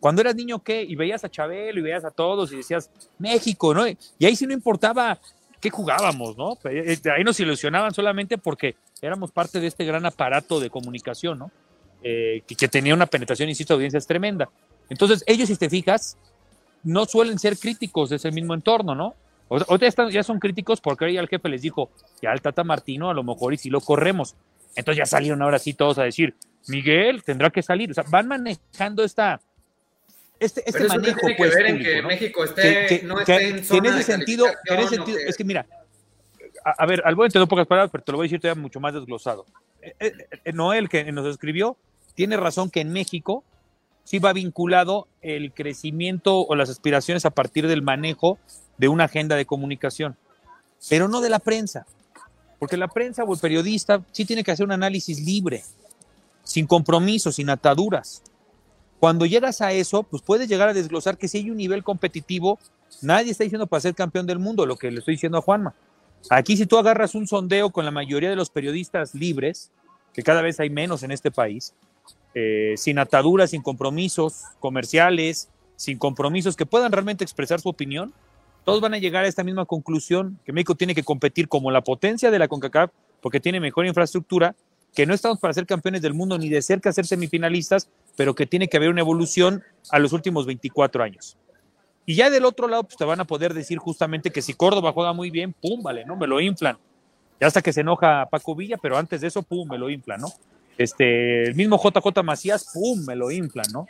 S4: cuando eras niño, ¿qué? Y veías a Chabelo y veías a todos y decías, México, ¿no? Y ahí sí no importaba qué jugábamos, ¿no? Eh, ahí nos ilusionaban solamente porque éramos parte de este gran aparato de comunicación, ¿no? Eh, que, que, tenía una penetración, insisto, de audiencias tremenda. Entonces, ellos, si te fijas, no suelen ser críticos de ese mismo entorno, ¿no? O, ya son críticos porque ya el jefe les dijo, ya el Tata Martino a lo mejor y si lo corremos. Entonces ya salieron ahora sí todos a decir, Miguel tendrá que salir. O sea, van manejando esta, este, este manejo.
S2: Tiene pues, que ver en que México esté, no esté en, zona
S4: ese sentido, en ese sentido, es que mira, a, ver, al buen tener pocas palabras, pero te lo voy a decir todavía mucho más desglosado. Eh, eh, eh, Noel, que nos escribió, tiene razón que en México sí va vinculado el crecimiento o las aspiraciones a partir del manejo de una agenda de comunicación, pero no de la prensa, porque la prensa o el periodista sí tiene que hacer un análisis libre, sin compromisos, sin ataduras. Cuando llegas a eso, pues puedes llegar a desglosar que si hay un nivel competitivo, nadie está diciendo para ser campeón del mundo, lo que le estoy diciendo a Juanma. Aquí si tú agarras un sondeo con la mayoría de los periodistas libres, que cada vez hay menos en este país, eh, sin ataduras, sin compromisos comerciales, sin compromisos que puedan realmente expresar su opinión, todos van a llegar a esta misma conclusión, que México tiene que competir como la potencia de la CONCACAF, porque tiene mejor infraestructura, que no estamos para ser campeones del mundo ni de cerca ser semifinalistas, pero que tiene que haber una evolución a los últimos 24 años. Y ya del otro lado, pues te van a poder decir justamente que si Córdoba juega muy bien, pum, vale, ¿no? Me lo inflan. Ya hasta que se enoja Paco Villa, pero antes de eso, pum, me lo inflan, ¿no? Este, el mismo JJ Macías, pum, me lo inflan, ¿no?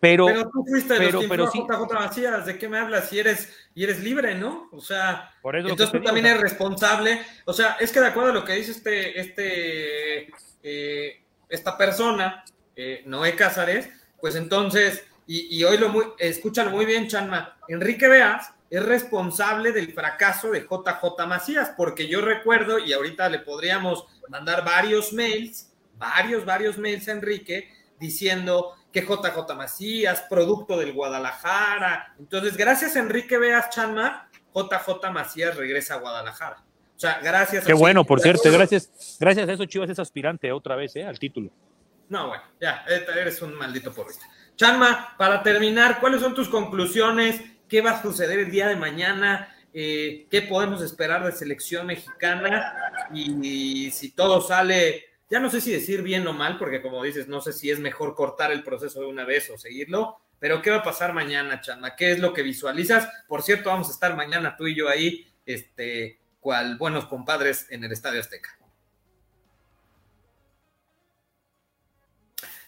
S4: Pero,
S2: pero tú fuiste de
S4: pero,
S2: los que
S4: pero
S2: JJ Macías, ¿de qué me hablas? Si eres, y eres libre, ¿no? O sea,
S4: Por eso lo
S2: entonces tú también eres responsable. O sea, es que de acuerdo a lo que dice este, este, eh, esta persona, eh, Noé Cázares, pues entonces, y, y hoy lo muy, escúchalo muy bien, Chanma, Enrique Veas es responsable del fracaso de JJ Macías, porque yo recuerdo, y ahorita le podríamos mandar varios mails, varios, varios mails a Enrique, diciendo que JJ Macías, producto del Guadalajara. Entonces, gracias a Enrique Veas Chanma, JJ Macías regresa a Guadalajara. O sea, gracias
S4: Qué
S2: a
S4: bueno, por cierto, gracias, gracias a eso Chivas es aspirante otra vez, ¿eh? Al título.
S2: No, bueno, ya, eres un maldito porrista. Chanma, para terminar, ¿cuáles son tus conclusiones? ¿Qué va a suceder el día de mañana? Eh, ¿Qué podemos esperar de selección mexicana? Y, si todo sale, ya no sé si decir bien o mal, porque como dices, no sé si es mejor cortar el proceso de una vez o seguirlo, pero ¿qué va a pasar mañana, Chanma? ¿Qué es lo que visualizas? Por cierto, vamos a estar mañana tú y yo ahí, este, cual buenos compadres en el Estadio Azteca.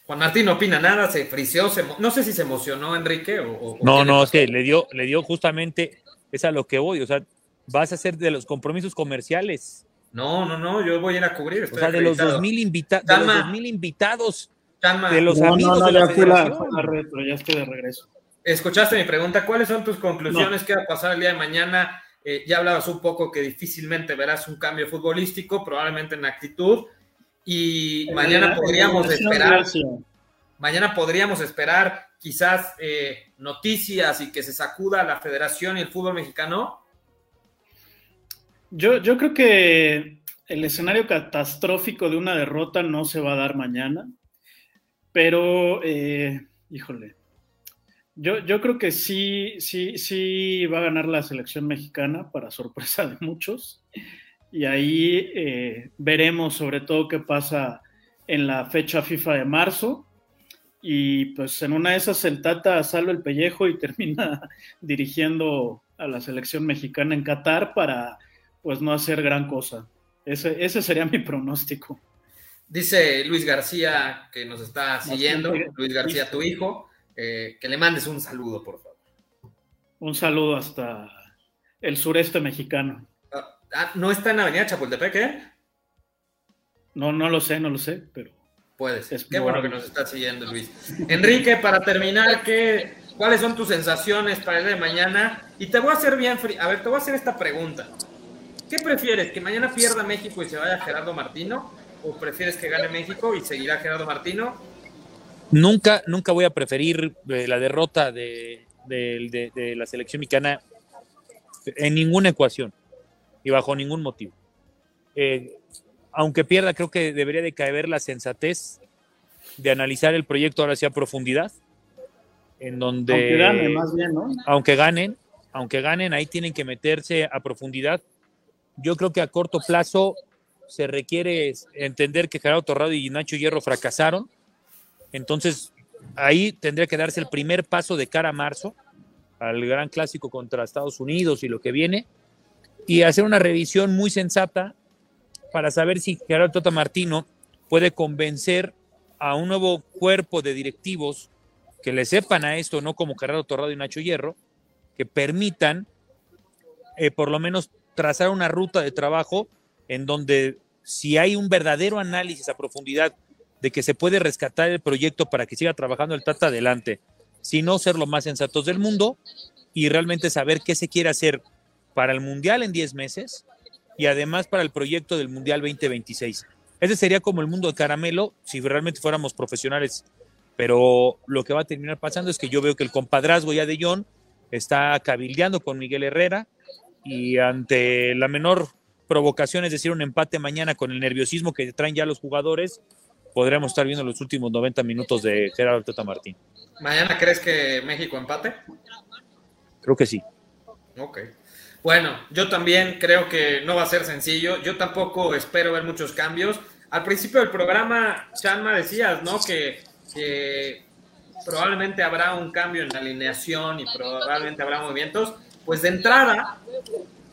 S2: Juan Martín no opina nada, se friseó, se, no sé si se emocionó Enrique o... o
S4: No, no, es que le dio, le dio justamente, es a lo que voy, o sea, vas a hacer de los compromisos comerciales,
S2: No, no, no, yo voy a ir a cubrir.
S4: o sea, de los
S2: acreditado.
S4: 2000 invita de los
S2: Calma.
S4: 2000 invitados,
S2: Chanma,
S4: de los
S3: No,
S4: amigos
S3: no, no,
S4: de la
S3: ya fui a la,
S4: federación.
S3: fui a la red, pero ya estoy de regreso.
S2: escuchaste mi pregunta. ¿Cuáles son tus conclusiones? ¿Qué va a pasar el día de mañana? Eh, ya hablabas un poco que difícilmente verás un cambio futbolístico, probablemente en actitud. Y mañana
S3: Eh,
S2: podríamos
S3: eh,
S2: esperar, mañana podríamos esperar quizás eh, noticias y que se sacuda la federación y el fútbol mexicano.
S3: Yo, creo que el escenario catastrófico de una derrota no se va a dar mañana, pero, eh, híjole, yo, creo que sí, sí, sí va a ganar la selección mexicana, para sorpresa de muchos, y ahí eh, veremos sobre todo qué pasa en la fecha FIFA de marzo, y pues en una de esas el Tata sale el pellejo y termina dirigiendo a la selección mexicana en Qatar para pues no hacer gran cosa. Ese, ese sería mi pronóstico.
S2: Dice Luis García, que nos está siguiendo, Luis García, tu hijo, eh, que le mandes un saludo, por favor.
S3: Un saludo hasta el sureste mexicano.
S2: Ah, ah, ¿No está en Avenida Chapultepec, eh?
S3: No, no lo sé, no lo sé, pero
S2: Puede ser.
S3: Es
S2: Qué bueno que nos está siguiendo, Luis. Enrique, para terminar, ¿qué, ¿cuáles son tus sensaciones para el día de mañana? Y te voy a hacer bien. A ver, te voy a hacer esta pregunta. ¿Qué prefieres? ¿Que mañana pierda México y se vaya Gerardo Martino? ¿O prefieres que gane México y seguirá Gerardo Martino?
S4: Nunca, nunca voy a preferir eh, la derrota de, de- de- de la selección mexicana en ninguna ecuación y bajo ningún motivo. Eh, aunque pierda, creo que debería de caer la sensatez de analizar el proyecto ahora sí a profundidad, en donde
S3: aunque gane más bien, ¿no?
S4: aunque ganen, aunque ganen, ahí tienen que meterse a profundidad. Yo creo que a corto plazo se requiere entender que Gerardo Torrado y Nacho Hierro fracasaron. Entonces, ahí tendría que darse el primer paso de cara a marzo, al gran clásico contra Estados Unidos y lo que viene, y hacer una revisión muy sensata para saber si Gerardo Tota Martino puede convencer a un nuevo cuerpo de directivos que le sepan a esto, no como Gerardo Torrado y Nacho Hierro, que permitan eh, por lo menos trazar una ruta de trabajo en donde si hay un verdadero análisis a profundidad de que se puede rescatar el proyecto para que siga trabajando el Tata adelante, si no ser lo más sensatos del mundo y realmente saber qué se quiere hacer para el Mundial en 10 meses y además para el proyecto del Mundial 2026. Ese sería como el mundo de caramelo si realmente fuéramos profesionales. Pero lo que va a terminar pasando es que yo veo que el compadrazgo ya de John está cabildeando con Miguel Herrera y ante la menor provocación, es decir, un empate mañana con el nerviosismo que traen ya los jugadores, podremos estar viendo los últimos 90 minutos de Gerardo Teta Martín.
S2: ¿Mañana crees que México empate?
S4: Creo que sí.
S2: Ok. Bueno, yo también creo que no va a ser sencillo. Yo tampoco espero ver muchos cambios. Al principio del programa, Chanma, decías, ¿no? Que que probablemente habrá un cambio en la alineación y probablemente habrá movimientos, pues de entrada,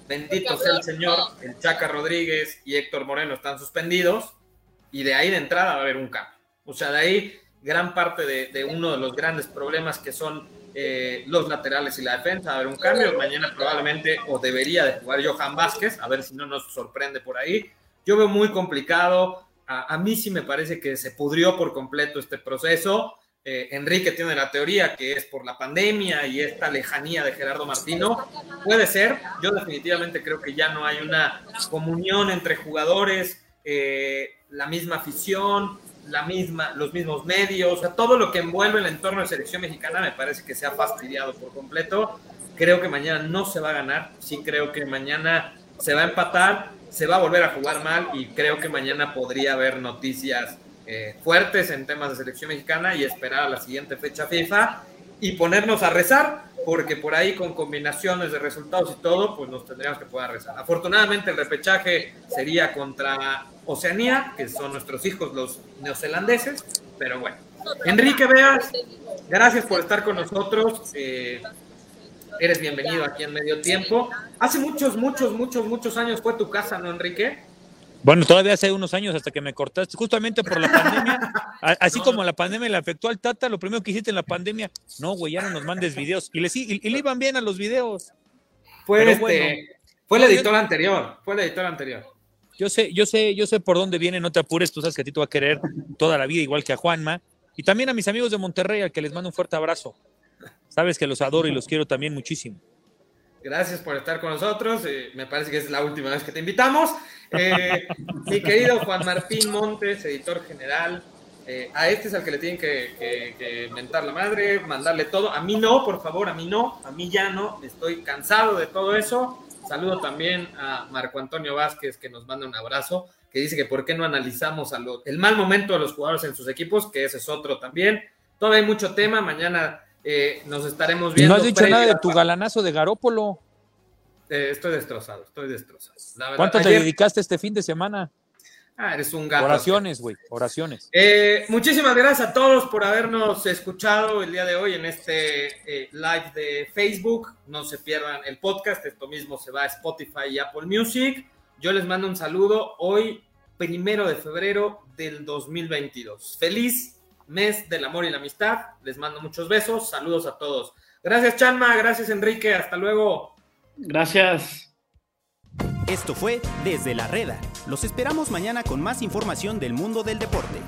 S2: bendito sea el Señor, el Chaca Rodríguez y Héctor Moreno están suspendidos y de ahí de entrada va a haber un cambio. O sea, de ahí gran parte de, uno de los grandes problemas que son eh, los laterales y la defensa, va a haber un cambio. Mañana probablemente o debería de jugar Johan Vázquez, a ver si no nos sorprende por ahí. Yo veo muy complicado. A, a mí sí me parece que se pudrió por completo este proceso. Eh, Enrique tiene la teoría que es por la pandemia y esta lejanía de Gerardo Martino. Puede ser, yo definitivamente creo que ya no hay una comunión entre jugadores, eh, la misma afición, la misma, los mismos medios, o sea, todo lo que envuelve el entorno de selección mexicana me parece que se ha fastidiado por completo. Creo que mañana no se va a ganar, sí creo que mañana se va a empatar, se va a volver a jugar mal y creo que mañana podría haber noticias eh, fuertes en temas de selección mexicana y esperar a la siguiente fecha FIFA y ponernos a rezar, porque por ahí con combinaciones de resultados y todo, pues nos tendríamos que poder rezar. Afortunadamente el repechaje sería contra Oceanía, que son nuestros hijos los neozelandeses, pero bueno. Enrique Veas, gracias por estar con nosotros. Eh, eres bienvenido aquí en Medio Tiempo. Hace muchos, muchos, muchos, muchos años fue tu casa, ¿no, Enrique?
S4: Bueno, todavía hace unos años hasta que me cortaste, justamente por la pandemia, así como la pandemia le afectó al Tata, lo primero que hiciste en la pandemia, no, güey, ya no nos mandes videos. Y le, y, le iban bien a los videos.
S2: Fue, este, fue el editor anterior, fue el editor anterior.
S4: Yo sé, yo sé, yo sé por dónde viene, no te apures, tú sabes que a ti te va a querer toda la vida, igual que a Juanma. Y también a mis amigos de Monterrey, al que les mando un fuerte abrazo. Sabes que los adoro y los quiero también muchísimo.
S2: Gracias por estar con nosotros. Eh, me parece que es la última vez que te invitamos. Eh, mi querido Juan Martín Montes, editor general. Eh, a este es al que le tienen que, mentar la madre, mandarle todo. A mí no, por favor, a mí no. A mí ya no. Estoy cansado de todo eso. Saludo también a Marco Antonio Vázquez, que nos manda un abrazo, que dice que por qué no analizamos el mal momento de los jugadores en sus equipos, que ese es otro también. Todavía hay mucho tema. Mañana eh, nos estaremos viendo.
S4: No has dicho nada de tu galanazo de Garópolo.
S2: Eh, estoy destrozado, estoy destrozado.
S4: ¿Cuánto te dedicaste este fin de semana?
S2: Ah, eres un gato.
S4: Oraciones, güey, oraciones.
S2: Eh, muchísimas gracias a todos por habernos escuchado el día de hoy en este live de Facebook. No se pierdan el podcast, esto mismo se va a Spotify y Apple Music. Yo les mando un saludo hoy, primero de febrero del 2022. Feliz mes del amor y la amistad. Les mando muchos besos, saludos a todos. Gracias Chanma, gracias Enrique, hasta luego.
S3: Gracias.
S1: Esto fue Desde la Reda. Los esperamos mañana con más información del mundo del deporte.